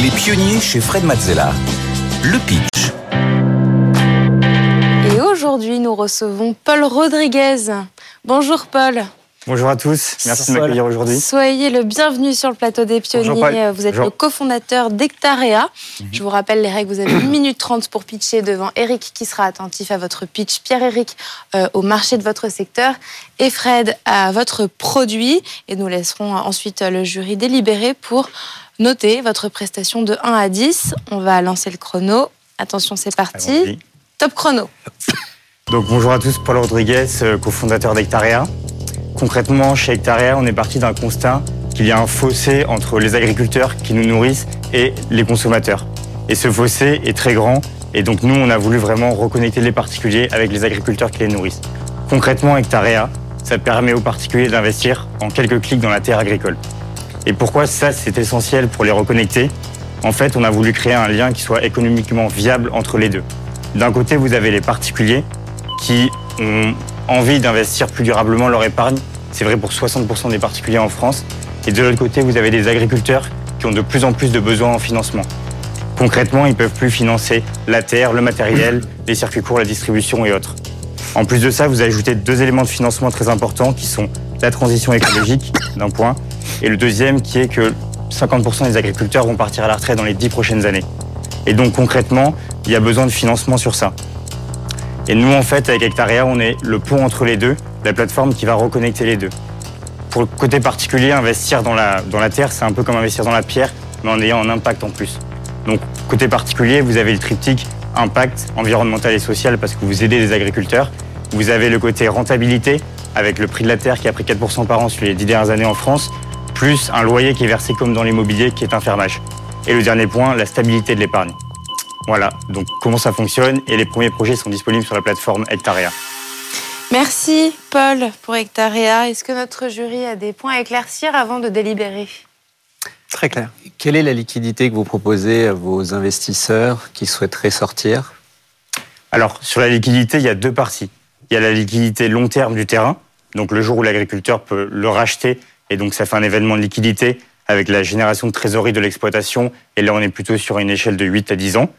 Les pionniers chez Fred Mazzella. Le pitch. Et aujourd'hui, nous recevons Paul Rodriguez. Bonjour Paul. Bonjour à tous, merci de m'accueillir aujourd'hui. Soyez le bienvenu sur le plateau des pionniers. Vous êtes le cofondateur d'Ectarea. Mhm. Je vous rappelle les règles, vous avez 1 minute 30 pour pitcher devant Eric qui sera attentif à votre pitch, Pierre-Éric euh, au marché de votre secteur et Fred à votre produit. Et nous laisserons ensuite le jury délibérer pour noter votre prestation de 1 à 10. On va lancer le chrono. Attention, c'est parti. Top chrono. Donc bonjour à tous, Paul Rodriguez, euh, cofondateur d'Ectarea. Concrètement, chez Hectarea, on est parti d'un constat qu'il y a un fossé entre les agriculteurs qui nous nourrissent et les consommateurs. Et ce fossé est très grand, et donc nous, on a voulu vraiment reconnecter les particuliers avec les agriculteurs qui les nourrissent. Concrètement, Hectarea, ça permet aux particuliers d'investir en quelques clics dans la terre agricole. Et pourquoi ça, c'est essentiel pour les reconnecter En fait, on a voulu créer un lien qui soit économiquement viable entre les deux. D'un côté, vous avez les particuliers qui ont envie d'investir plus durablement leur épargne c'est vrai pour 60% des particuliers en France. Et de l'autre côté, vous avez des agriculteurs qui ont de plus en plus de besoins en financement. Concrètement, ils ne peuvent plus financer la terre, le matériel, les circuits courts, la distribution et autres. En plus de ça, vous ajoutez deux éléments de financement très importants qui sont la transition écologique, d'un point, et le deuxième qui est que 50% des agriculteurs vont partir à la retraite dans les 10 prochaines années. Et donc concrètement, il y a besoin de financement sur ça. Et nous, en fait, avec Hectarea, on est le pont entre les deux la plateforme qui va reconnecter les deux. Pour le côté particulier, investir dans la, dans la terre, c'est un peu comme investir dans la pierre, mais en ayant un impact en plus. Donc, côté particulier, vous avez le triptyque impact environnemental et social parce que vous aidez les agriculteurs. Vous avez le côté rentabilité avec le prix de la terre qui a pris 4% par an sur les 10 dernières années en France, plus un loyer qui est versé comme dans l'immobilier qui est un fermage. Et le dernier point, la stabilité de l'épargne. Voilà, donc comment ça fonctionne et les premiers projets sont disponibles sur la plateforme Hectarea. Merci Paul pour Hectarea. Est-ce que notre jury a des points à éclaircir avant de délibérer? Très clair. Quelle est la liquidité que vous proposez à vos investisseurs qui souhaiteraient sortir? Alors, sur la liquidité, il y a deux parties. Il y a la liquidité long terme du terrain, donc le jour où l'agriculteur peut le racheter, et donc ça fait un événement de liquidité avec la génération de trésorerie de l'exploitation, et là on est plutôt sur une échelle de 8 à 10 ans.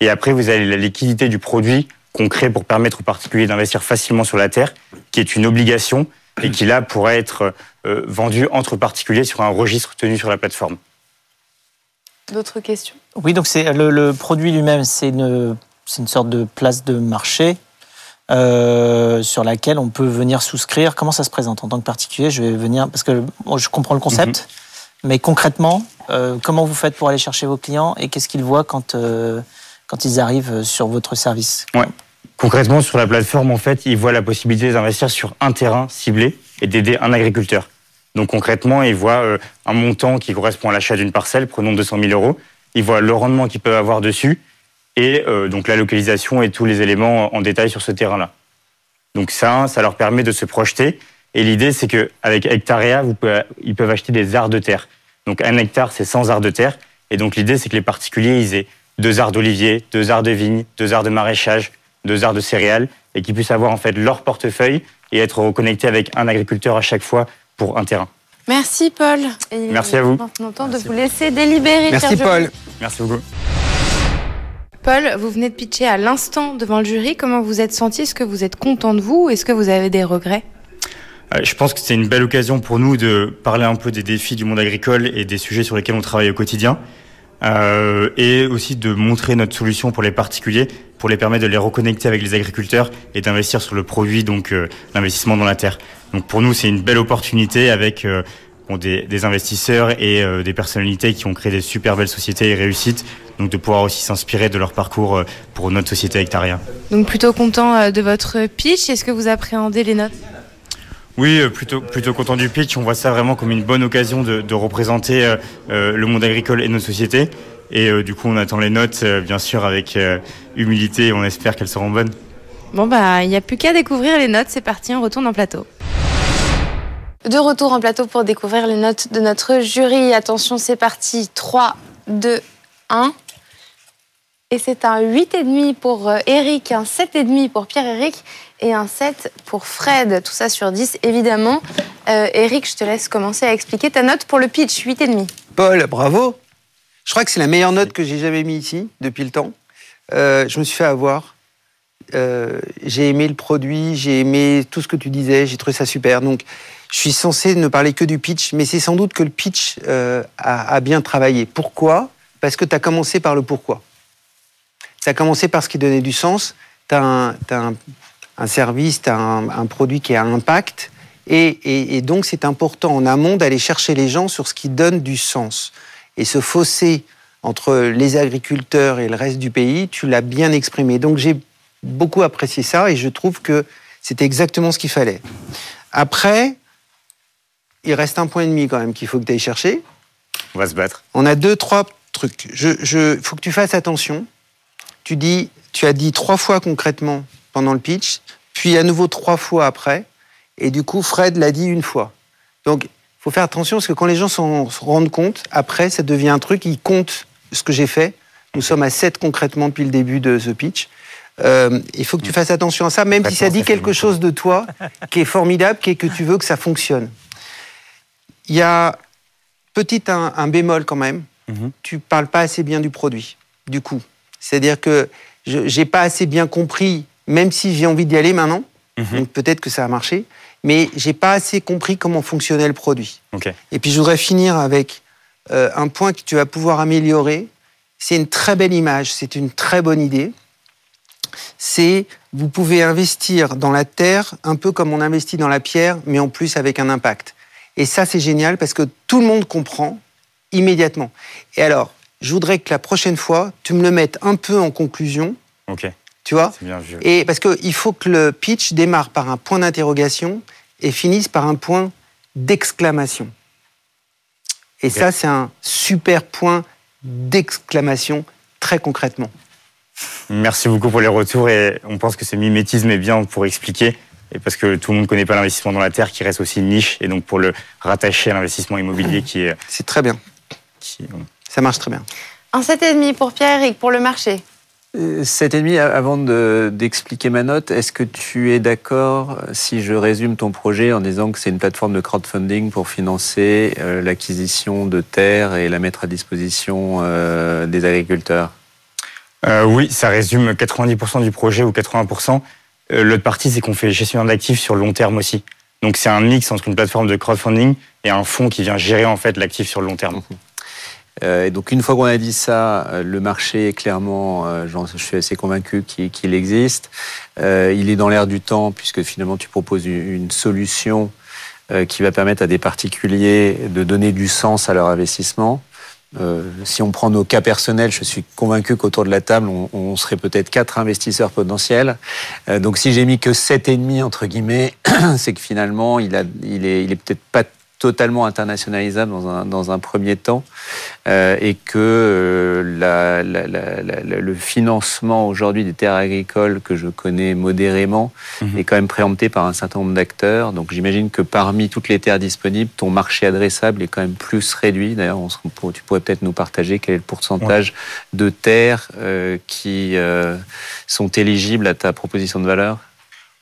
Et après, vous avez la liquidité du produit concret pour permettre aux particuliers d'investir facilement sur la terre, qui est une obligation et qui là pourrait être euh, vendu entre particuliers sur un registre tenu sur la plateforme. D'autres questions? Oui, donc c'est le, produit lui-même, c'est une, une sorte de place de marché euh, sur laquelle on peut venir souscrire. Comment ça se présente en tant que particulier? Je vais venir parce que je comprends le concept, mhm. mais concrètement, euh, comment vous faites pour aller chercher vos clients et qu'est-ce qu'ils voient quand quand ils arrivent sur votre service? Ouais. Concrètement, sur la plateforme, en fait, ils voient la possibilité d'investir sur un terrain ciblé et d'aider un agriculteur. Donc concrètement, ils voient euh, un montant qui correspond à l'achat d'une parcelle, prenons 200 000 euros. Ils voient le rendement qu'ils peuvent avoir dessus et euh, donc la localisation et tous les éléments en détail sur ce terrain-là. Donc ça, ça leur permet de se projeter. Et l'idée, c'est qu'avec Hectarea, vous pouvez, ils peuvent acheter des arts de terre. Donc un hectare, c'est 100 arts de terre. Et donc l'idée, c'est que les particuliers, ils aient deux arts d'olivier, deux arts de vigne, deux arts de maraîchage, deux arts de céréales, et qu'ils puissent avoir en fait leur portefeuille et être reconnectés avec un agriculteur à chaque fois pour un terrain. Merci Paul. Merci à vous. Maintenant de vous laisser délibérer. Merci Paul. Merci beaucoup. Paul, vous venez de pitcher à l'instant devant le jury. Comment vous êtes senti? Est-ce que vous êtes content de vous Est-ce que vous avez des regrets? Euh, je pense que c'est une belle occasion pour nous de parler un peu des défis du monde agricole et des sujets sur lesquels on travaille au quotidien. Euh, et aussi de montrer notre solution pour les particuliers, pour les permettre de les reconnecter avec les agriculteurs et d'investir sur le produit, donc euh, l'investissement dans la terre. Donc pour nous, c'est une belle opportunité avec bon, des, des, investisseurs et des personnalités qui ont créé des super belles sociétés et réussites, donc de pouvoir aussi s'inspirer de leur parcours pour notre société Hectaria. Donc plutôt content de votre pitch. Est-ce que vous appréhendez les notes? Oui, euh, plutôt, plutôt content du pitch. On voit ça vraiment comme une bonne occasion de, de représenter euh, euh le monde agricole et nos sociétés. Et euh, du coup, on attend les notes, bien sûr, avec humilité on espère qu'elles seront bonnes. Bon, bah, il n'y a plus qu'à découvrir les notes. C'est parti, on retourne en plateau. De retour en plateau pour découvrir les notes de notre jury. Attention, c'est parti. 3, 2, 1. Et c'est un 8,5 pour Eric, un 7,5 pour Pierre-Éric et un 7 pour Fred. Tout ça sur 10, évidemment. Euh, Eric, je te laisse commencer à expliquer ta note pour le pitch, 8,5. Paul, bravo Je crois que c'est la meilleure note que j'ai jamais mis ici depuis le temps. Euh, je me suis fait avoir. Euh, j'ai aimé le produit, j'ai aimé tout ce que tu disais, j'ai trouvé ça super. Donc, je suis censé ne parler que du pitch, mais c'est sans doute que le pitch euh, a, bien travaillé. Pourquoi? Parce que tu as commencé par le pourquoi. Tu as commencé par ce qui donnait du sens. Tu as, un, service, tu as un, produit qui a un impact. Et, et donc, c'est important en amont d'aller chercher les gens sur ce qui donne du sens. Et ce fossé entre les agriculteurs et le reste du pays, tu l'as bien exprimé. Donc j'ai beaucoup apprécié ça et je trouve que c'était exactement ce qu'il fallait. Après, il reste un point et demi quand même qu'il faut que tu ailles chercher. On va se battre. On a deux, trois trucs. Il je, faut que tu fasses attention. Tu, dis, tu as dit trois fois concrètement pendant le pitch, puis à nouveau trois fois après. Et du coup, Fred l'a dit une fois. Donc, faut faire attention parce que quand les gens se rendent compte, après, ça devient un truc, ils comptent ce que j'ai fait. Nous sommes à 7 concrètement depuis le début de The Pitch. Euh, il faut que tu mm. fasses attention à ça, même si ça dit quelque chose de toi qui est formidable, qui est que tu veux que ça fonctionne. Il y a petit un, bémol quand même. Mm-hmm. Tu parles pas assez bien du produit, du coup. C'est-à-dire que je n'ai pas assez bien compris, même si j'ai envie d'y aller maintenant. Mm-hmm. Donc peut-être que ça a marché mais j'ai pas assez compris comment fonctionnait le produit. Et puis je voudrais finir avec euh, un point que tu vas pouvoir améliorer. C'est une très belle image, c'est une très bonne idée. C'est vous pouvez investir dans la terre un peu comme on investit dans la pierre, mais en plus avec un impact. Et ça c'est génial parce que tout le monde comprend immédiatement. Et alors, je voudrais que la prochaine fois, tu me le mettes un peu en conclusion. Ok. Tu vois Et parce qu'il faut que le pitch démarre par un point d'interrogation et finisse par un point d'exclamation. Et ça, c'est un super point d'exclamation, très concrètement. Merci beaucoup pour les retours et on pense que ce mimétisme est bien pour expliquer et parce que tout le monde ne connaît pas l'investissement dans la terre qui reste aussi une niche et donc pour le rattacher à l'investissement immobilier qui est... C'est très bien. Ça marche très bien. Un 7,5 pour Pierre-Éric, pour le marché. Cet ennemi, avant d'expliquer ma note, est-ce que tu es d'accord si je résume ton projet en disant que c'est une plateforme de crowdfunding pour financer euh, l'acquisition de terres et la mettre à disposition euh, des agriculteurs? Euh, Oui, ça résume 90% du projet ou 80%. L'autre partie, c'est qu'on fait gestion d'actifs sur le long terme aussi. Donc c'est un mix entre une plateforme de crowdfunding et un fonds qui vient gérer en fait l'actif sur le long terme. Mmh. Euh, et donc une fois qu'on a dit ça, euh, le marché, clairement, euh, je suis assez convaincu qu'il existe. il est dans l'air du temps puisque finalement tu proposes une solution qui va permettre à des particuliers de donner du sens à leur investissement. Si on prend nos cas personnels, je suis convaincu qu'autour de la table, on, serait peut-être quatre investisseurs potentiels. donc si j'ai mis que sept et demi entre guillemets, c'est que finalement, il, a, il est, il est peut-être pas totalement internationalisable dans un, dans un premier temps euh, et que euh, la, le financement aujourd'hui des terres agricoles que je connais modérément mhm. est quand même préempté par un certain nombre d'acteurs. Donc j'imagine que parmi toutes les terres disponibles, ton marché adressable est quand même plus réduit. D'ailleurs, tu pourrais peut-être nous partager quel est le pourcentage de terres euh, qui sont éligibles à ta proposition de valeur?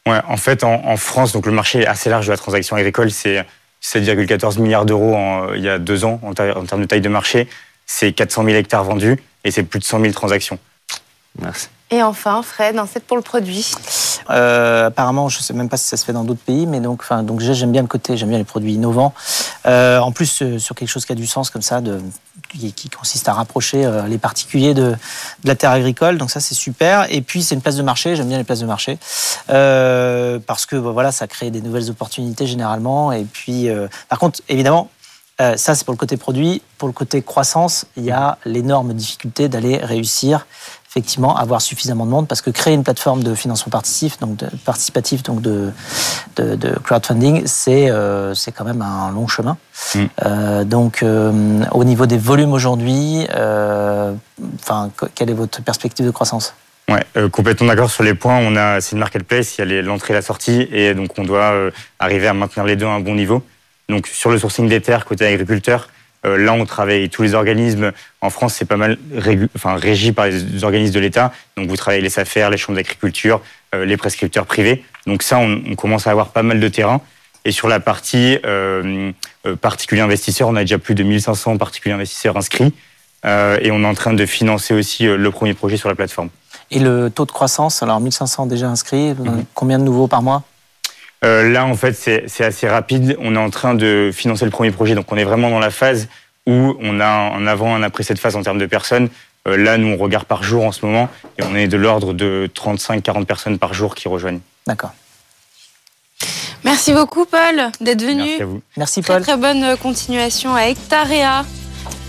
Ouais, en fait, en, en, France, donc le marché est assez large de la transaction agricole. C'est 7,14 milliards d'euros il y a deux ans en, termes de taille de marché. C'est 400 000 hectares vendus et c'est plus de 100 000 transactions. Merci. Et enfin, Fred, un pour le produit. Euh, apparemment, je ne sais même pas si ça se fait dans d'autres pays, mais donc, donc j'aime bien le côté, j'aime bien les produits innovants. Euh, en plus, euh, sur quelque chose qui a du sens comme ça, qui, consiste à rapprocher les particuliers de, de, la terre agricole. Donc ça, c'est super. Et puis, c'est une place de marché. J'aime bien les places de marché parce que bah, voilà, ça crée des nouvelles opportunités généralement. Et puis, par contre, évidemment, ça, c'est pour le côté produit. Pour le côté croissance, il y a l'énorme difficulté d'aller réussir effectivement avoir suffisamment de monde parce que créer une plateforme de financement participatif, donc de, participatif, donc de, de, crowdfunding, c'est euh, c'est quand même un long chemin. Mm. Euh, donc euh, au niveau des volumes aujourd'hui, enfin quelle est votre perspective de croissance? Ouais, complètement d'accord sur les points. On a, c'est une marketplace, il y a l'entrée et la sortie, et donc on doit arriver à maintenir les deux à un bon niveau. Donc sur le sourcing des terres côté agriculteur, là, on travaille tous les organismes. En France, c'est pas mal enfin, régi par les organismes de l'État. Donc, vous travaillez les affaires, les chambres d'agriculture, euh, les prescripteurs privés. Donc, ça, on, commence à avoir pas mal de terrain. Et sur la partie euh, particulier investisseur, on a déjà plus de 1500 particuliers investisseurs inscrits. et on est en train de financer aussi le premier projet sur la plateforme. Et le taux de croissance, alors 1500 déjà inscrits, mhm. combien de nouveaux par mois? Là, en fait, c'est assez rapide. On est en train de financer le premier projet, donc on est vraiment dans la phase où on a un avant, un après cette phase en termes de personnes. là, nous, on regarde par jour en ce moment, et on est de l'ordre de 35-40 personnes par jour qui rejoignent. D'accord. Merci beaucoup, Paul, d'être venu. Merci à vous. Merci, Paul. Très, très bonne continuation à Hectarea.